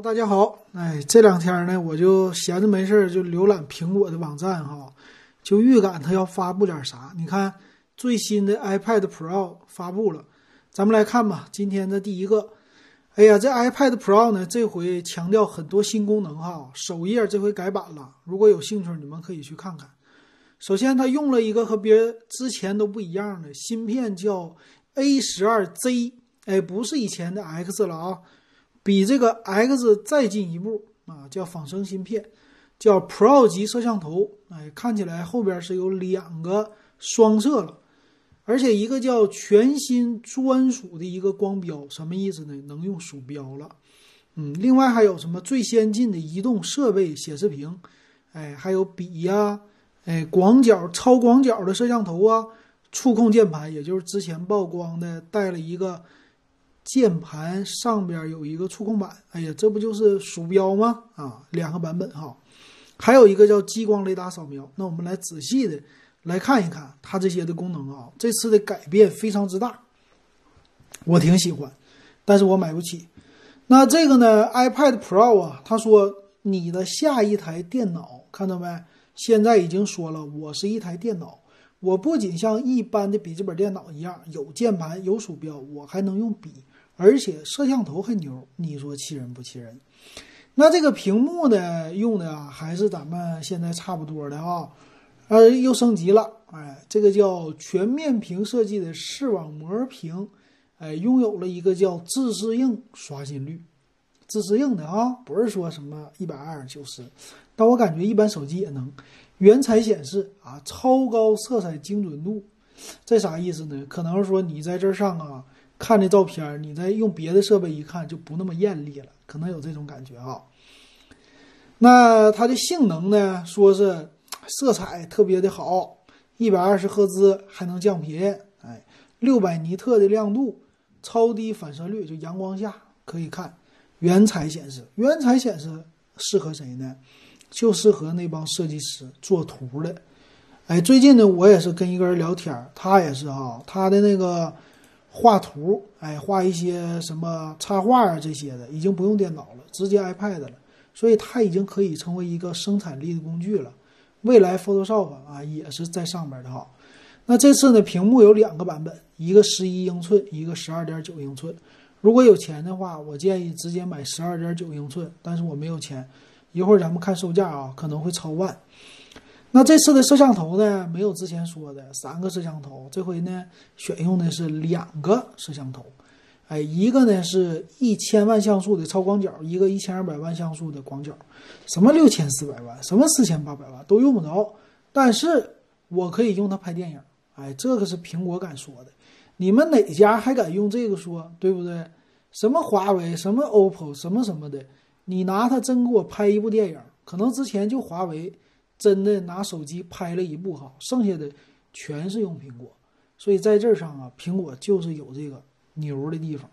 大家好。哎，这两天呢，我就闲着没事儿就浏览苹果的网站哈，就预感它要发布点啥。你看最新的 iPad Pro 发布了，咱们来看吧。今天的第一个，哎呀，这 iPad Pro 呢，这回强调很多新功能哈。首页这回改版了，如果有兴趣，你们可以去看看。首先，它用了一个和别人之前都不一样的芯片，叫 A 十二 Z，哎，不是以前的 X 了啊。比这个 X 再进一步啊，叫仿生芯片，叫 Pro 级摄像头。哎，看起来后边是有两个双摄了，而且一个叫全新专属的一个光标，什么意思呢？能用鼠标了。嗯，另外还有什么最先进的移动设备显示屏？哎，还有笔呀，哎，广角、超广角的摄像头啊，触控键盘，也就是之前曝光的带了一个。键盘上边有一个触控板，哎呀，这不就是鼠标吗？啊，两个版本哈，还有一个叫激光雷达扫描。那我们来仔细的来看一看它这些的功能啊。这次的改变非常之大，我挺喜欢，但是我买不起。那这个呢，iPad Pro 啊，他说你的下一台电脑看到没？现在已经说了，我是一台电脑，我不仅像一般的笔记本电脑一样有键盘有鼠标，我还能用笔。而且摄像头很牛，你说气人不气人？那这个屏幕呢，用的还是咱们现在差不多的啊，呃，又升级了，哎，这个叫全面屏设计的视网膜屏，哎，拥有了一个叫自适应刷新率，自适应的啊，不是说什么一百二九十，但我感觉一般手机也能，原彩显示啊，超高色彩精准度，这啥意思呢？可能说你在这上啊。看这照片，你再用别的设备一看就不那么艳丽了，可能有这种感觉啊。那它的性能呢？说是色彩特别的好，一百二十赫兹还能降频，哎，六百尼特的亮度，超低反射率，就阳光下可以看，原彩显示，原彩显示适合谁呢？就适合那帮设计师做图的。哎，最近呢，我也是跟一个人聊天，他也是哈，他的那个。画图，哎，画一些什么插画啊这些的，已经不用电脑了，直接 iPad 了，所以它已经可以成为一个生产力的工具了。未来 Photoshop 啊也是在上面的哈。那这次呢，屏幕有两个版本，一个十一英寸，一个十二点九英寸。如果有钱的话，我建议直接买十二点九英寸，但是我没有钱。一会儿咱们看售价啊，可能会超万。那这次的摄像头呢，没有之前说的三个摄像头，这回呢选用的是两个摄像头，哎，一个呢是一千万像素的超广角，一个一千二百万像素的广角，什么六千四百万，什么四千八百万都用不着，但是我可以用它拍电影，哎，这个是苹果敢说的，你们哪家还敢用这个说，对不对？什么华为，什么 OPPO，什么什么的，你拿它真给我拍一部电影，可能之前就华为。真的拿手机拍了一部好，剩下的全是用苹果，所以在这上啊，苹果就是有这个牛的地方。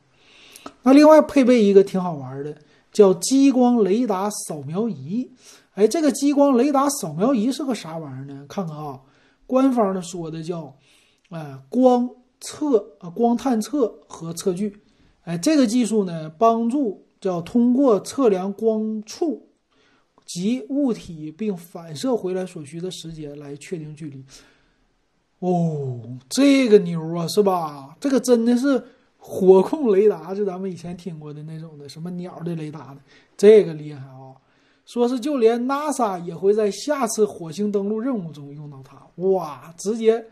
那另外配备一个挺好玩的，叫激光雷达扫描仪。哎，这个激光雷达扫描仪是个啥玩意儿呢？看看啊，官方的说的叫，哎，光测啊，光探测和测距。哎，这个技术呢，帮助叫通过测量光触。及物体并反射回来所需的时间来确定距离。哦，这个牛啊，是吧？这个真的是火控雷达，就咱们以前听过的那种的，什么鸟的雷达的，这个厉害啊！说是就连 NASA 也会在下次火星登陆任务中用到它。哇，直接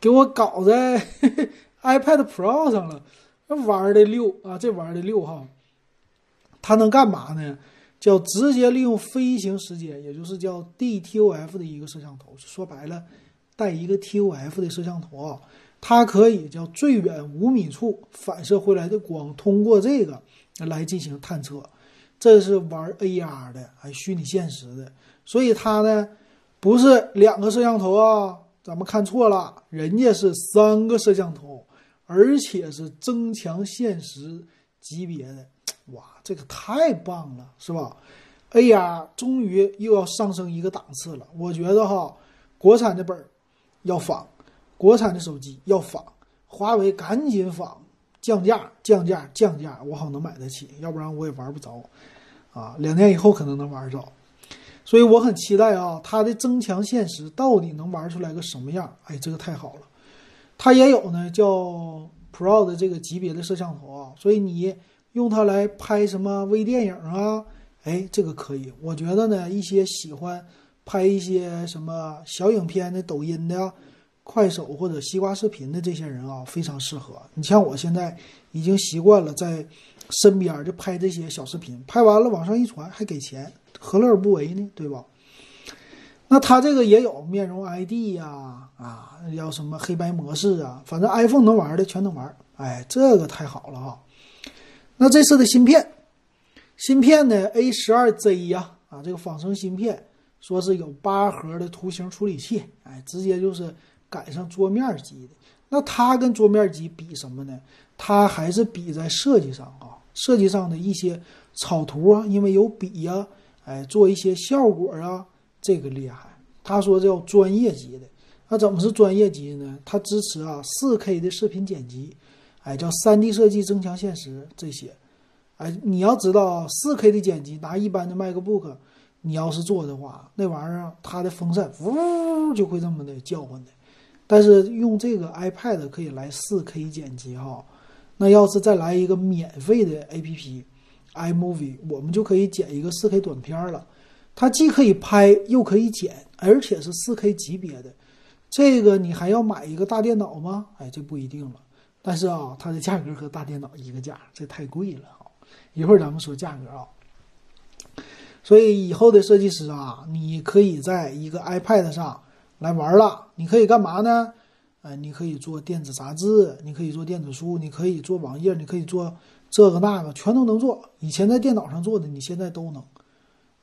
给我搞在 iPad Pro 上了，这玩的溜啊！这玩的溜哈，它能干嘛呢？叫直接利用飞行时间，也就是叫 DTOF 的一个摄像头。说白了，带一个 TOF 的摄像头啊，它可以叫最远五米处反射回来的光，通过这个来进行探测。这是玩 AR 的，还虚拟现实的。所以它呢，不是两个摄像头啊，咱们看错了，人家是三个摄像头，而且是增强现实级别的。哇，这个太棒了，是吧？AR 终于又要上升一个档次了。我觉得哈，国产的本儿要仿，国产的手机要仿，华为赶紧仿，降价，降价，降价，我好能买得起，要不然我也玩不着。啊，两年以后可能能玩着。所以我很期待啊，它的增强现实到底能玩出来个什么样？哎，这个太好了。它也有呢，叫 Pro 的这个级别的摄像头啊，所以你用它来拍什么微电影啊，哎，这个可以。我觉得呢，一些喜欢拍一些什么小影片的、抖音的、快手或者西瓜视频的这些人啊，非常适合。你像我现在已经习惯了在身边就拍这些小视频，拍完了往上一传还给钱。何乐而不为呢？对吧？那它这个也有面容 ID 呀，啊，要什么黑白模式啊，反正 iPhone 能玩的全能玩。哎，这个太好了哈。那这次的芯片，芯片呢 A 十二 Z 呀，啊，这个仿生芯片，说是有八核的图形处理器，哎，直接就是赶上桌面级的。那它跟桌面级比什么呢？它还是比在设计上啊，设计上的一些草图啊，因为有笔呀。哎，做一些效果啊，这个厉害。他说叫专业级的，那怎么是专业级的呢？它支持啊四 K 的视频剪辑，哎，叫三 D 设计、增强现实这些。哎，你要知道四 K 的剪辑，拿一般的 MacBook，你要是做的话，那玩意儿它的风扇呜就会这么的叫唤的。但是用这个 iPad 可以来四 K 剪辑哈，那要是再来一个免费的 APP。iMovie，我们就可以剪一个 4K 短片了。它既可以拍，又可以剪，而且是 4K 级别的。这个你还要买一个大电脑吗？哎，这不一定了。但是啊，它的价格和大电脑一个价，这太贵了啊！一会儿咱们说价格啊。所以以后的设计师啊，你可以在一个 iPad 上来玩了。你可以干嘛呢？哎，你可以做电子杂志，你可以做电子书，你可以做网页，你可以做。这个那个全都能做，以前在电脑上做的，你现在都能，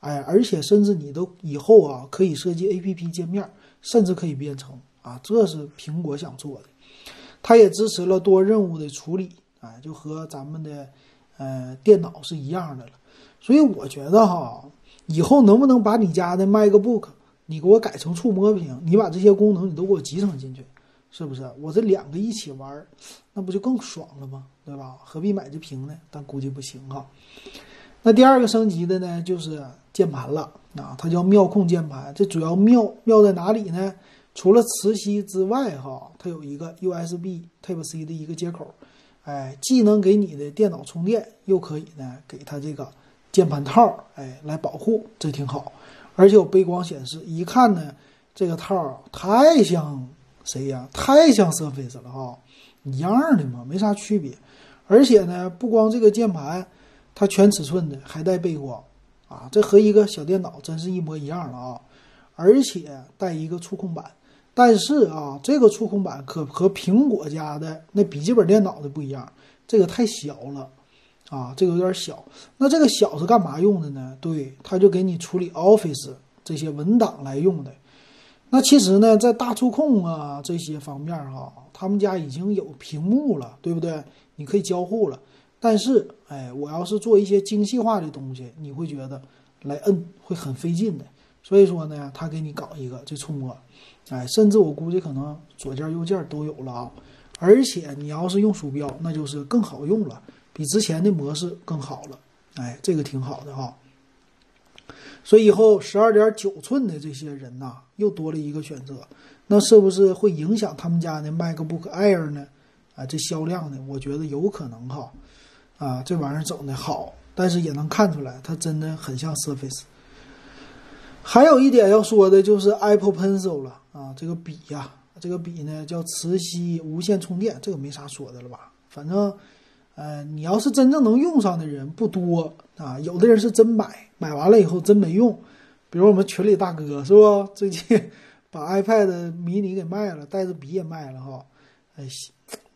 哎，而且甚至你都以后啊可以设计 A P P 界面，甚至可以编程啊，这是苹果想做的。它也支持了多任务的处理，哎，就和咱们的呃电脑是一样的了。所以我觉得哈，以后能不能把你家的 MacBook 你给我改成触摸屏，你把这些功能你都给我集成进去。是不是我这两个一起玩，那不就更爽了吗？对吧？何必买这屏呢？但估计不行哈。那第二个升级的呢，就是键盘了啊，它叫妙控键盘。这主要妙妙在哪里呢？除了磁吸之外，哈，它有一个 USB Type C 的一个接口，哎，既能给你的电脑充电，又可以呢给它这个键盘套，哎，来保护，这挺好。而且有背光显示，一看呢，这个套太像。谁呀？太像 Surface 了哈，一样的嘛，没啥区别。而且呢，不光这个键盘，它全尺寸的，还带背光啊，这和一个小电脑真是一模一样了啊！而且带一个触控板，但是啊，这个触控板可和苹果家的那笔记本电脑的不一样，这个太小了啊，这个有点小。那这个小是干嘛用的呢？对，它就给你处理 Office 这些文档来用的。那其实呢，在大触控啊这些方面哈，他们家已经有屏幕了，对不对？你可以交互了。但是，哎，我要是做一些精细化的东西，你会觉得来摁会很费劲的。所以说呢，他给你搞一个这触摸，哎，甚至我估计可能左键右键都有了啊。而且你要是用鼠标，那就是更好用了，比之前的模式更好了。哎，这个挺好的哈。所以以后十二点九寸的这些人呐，又多了一个选择，那是不是会影响他们家的 MacBook Air 呢？啊，这销量呢，我觉得有可能哈。啊，这玩意儿整的好，但是也能看出来，它真的很像 Surface。还有一点要说的就是 Apple Pencil 了啊，这个笔呀，这个笔呢叫磁吸无线充电，这个没啥说的了吧？反正。呃，你要是真正能用上的人不多啊，有的人是真买，买完了以后真没用。比如我们群里大哥是不？最近 把 iPad mini 给卖了，带着笔也卖了哈。哎，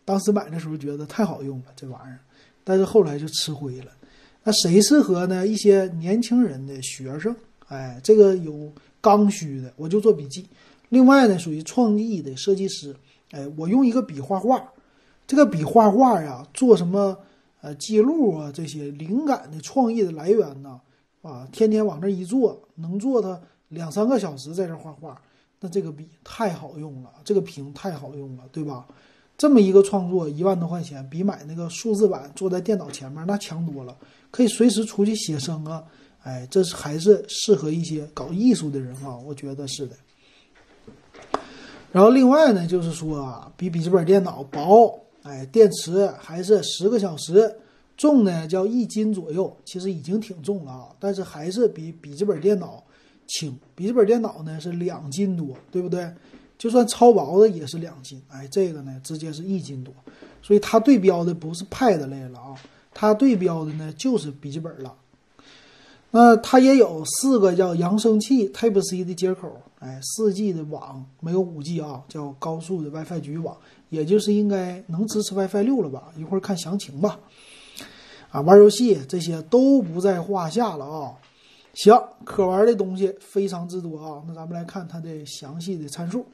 当时买的时候觉得太好用了这玩意儿，但是后来就吃灰了。那谁适合呢？一些年轻人的学生，哎，这个有刚需的，我就做笔记。另外呢，属于创意的设计师，哎，我用一个笔画画。这个笔画画呀，做什么呃记录啊？这些灵感的创意的来源呢？啊，天天往这一坐，能坐它两三个小时在这画画，那这个笔太好用了，这个屏太好用了，对吧？这么一个创作一万多块钱，比买那个数字版坐在电脑前面那强多了，可以随时出去写生啊。哎，这是还是适合一些搞艺术的人啊，我觉得是的。然后另外呢，就是说啊，比笔记本电脑薄，哎，电池还是十个小时，重呢叫一斤左右，其实已经挺重了啊，但是还是比笔记本电脑轻。笔记本电脑呢是两斤多，对不对？就算超薄的也是两斤，哎，这个呢直接是一斤多，所以它对标的不是 Pad 类了啊，它对标的呢就是笔记本了。那它也有四个叫扬声器 Type C 的接口，哎，四 G 的网没有五 G 啊，叫高速的 WiFi 局域网，也就是应该能支持 WiFi 六了吧？一会儿看详情吧。啊，玩游戏这些都不在话下了啊。行，可玩的东西非常之多啊。那咱们来看它的详细的参数。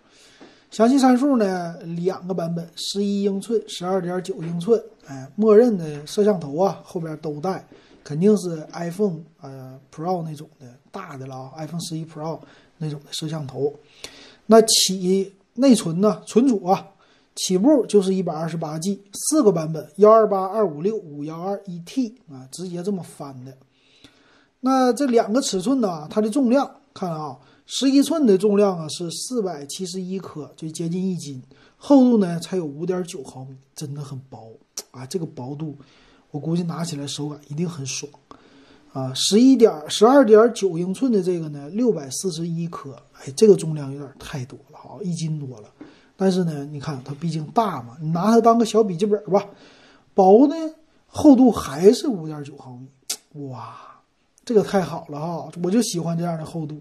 详细参数呢，两个版本，十一英寸、十二点九英寸。哎，默认的摄像头啊，后边都带，肯定是 iPhone 呃 Pro 那种的大的了啊，iPhone 十一 Pro 那种的摄像头。那起内存呢？存储啊，起步就是一百二十八 G，四个版本，幺二八、二五六、五幺二、一 T 啊，直接这么翻的。那这两个尺寸呢？它的重量看啊，十一寸的重量啊是四百七十一克，就接近一斤，厚度呢才有五点九毫米，真的很薄啊！这个薄度，我估计拿起来手感一定很爽啊！十一点十二点九英寸的这个呢，六百四十一克，哎，这个重量有点太多了哈，一斤多了。但是呢，你看它毕竟大嘛，你拿它当个小笔记本吧，薄呢，厚度还是五点九毫米，哇！这个太好了哈，我就喜欢这样的厚度，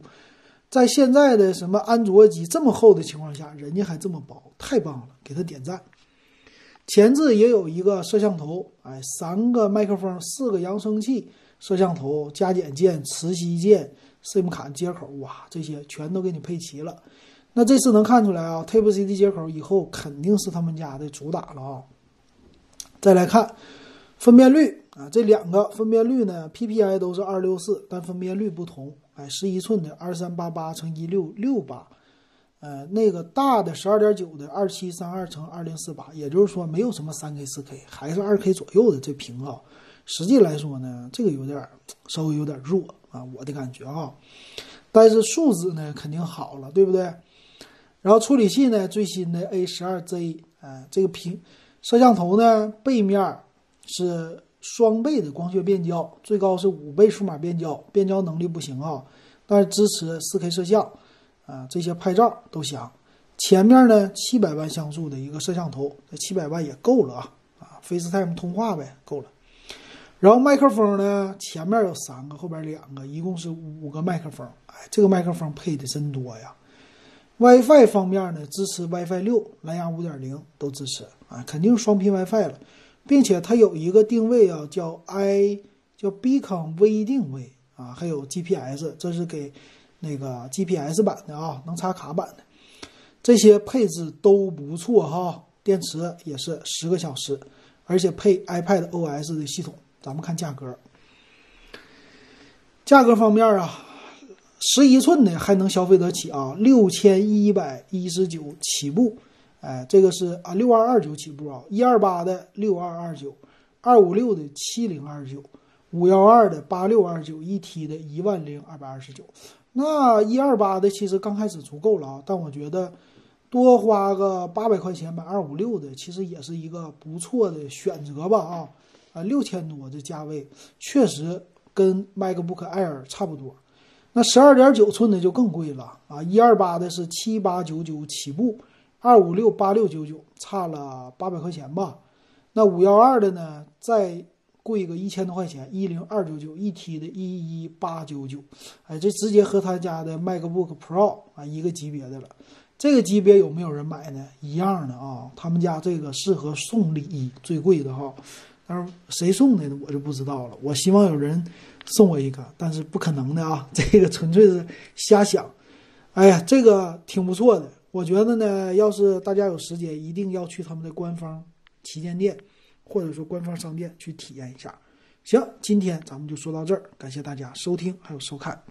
在现在的什么安卓机这么厚的情况下，人家还这么薄，太棒了，给他点赞。前置也有一个摄像头，哎，三个麦克风，四个扬声器，摄像头、加减键、磁吸键、SIM 卡接口，哇，这些全都给你配齐了。那这次能看出来啊，Type C 的接口以后肯定是他们家的主打了啊。再来看分辨率。啊，这两个分辨率呢，PPI 都是二六四，但分辨率不同。哎，十一寸的二三八八乘一六六八，呃，那个大的十二点九的二七三二乘二零四八，也就是说没有什么三 K 四 K，还是二 K 左右的这屏啊。实际来说呢，这个有点稍微有点弱啊，我的感觉啊。但是素质呢肯定好了，对不对？然后处理器呢，最新的 A 十二 Z，哎，这个屏摄像头呢背面是。双倍的光学变焦，最高是五倍数码变焦，变焦能力不行啊，但是支持 4K 摄像，啊，这些拍照都行。前面呢，七百万像素的一个摄像头，这七百万也够了啊，啊，FaceTime 通话呗，够了。然后麦克风呢，前面有三个，后边两个，一共是五个麦克风。哎，这个麦克风配的真多呀。WiFi 方面呢，支持 WiFi 六、蓝牙五点零都支持啊，肯定双频 WiFi 了。并且它有一个定位啊，叫 i 叫 Beacon 微定位啊，还有 GPS，这是给那个 GPS 版的啊，能插卡版的，这些配置都不错哈。电池也是十个小时，而且配 iPad OS 的系统。咱们看价格，价格方面啊，十一寸的还能消费得起啊，六千一百一十九起步。哎，这个是啊，六二二九起步啊，一二八的六二二九，二五六的七零二九，五幺二的八六二九，一 T 的一万零二百二十九。那一二八的其实刚开始足够了啊，但我觉得多花个八百块钱买二五六的，其实也是一个不错的选择吧啊啊，六千多的价位确实跟 MacBook Air 差不多。那十二点九寸的就更贵了啊，一二八的是七八九九起步。二五六八六九九，差了八百块钱吧。那五幺二的呢，在贵个一千多块钱，一零二九九一 T 的，一一八九九。哎，这直接和他家的 MacBook Pro 啊一个级别的了。这个级别有没有人买呢？一样的啊。他们家这个适合送礼最贵的哈。但是谁送的呢？我就不知道了。我希望有人送我一个，但是不可能的啊。这个纯粹是瞎想。哎呀，这个挺不错的。我觉得呢，要是大家有时间，一定要去他们的官方旗舰店，或者说官方商店去体验一下。行，今天咱们就说到这儿，感谢大家收听还有收看。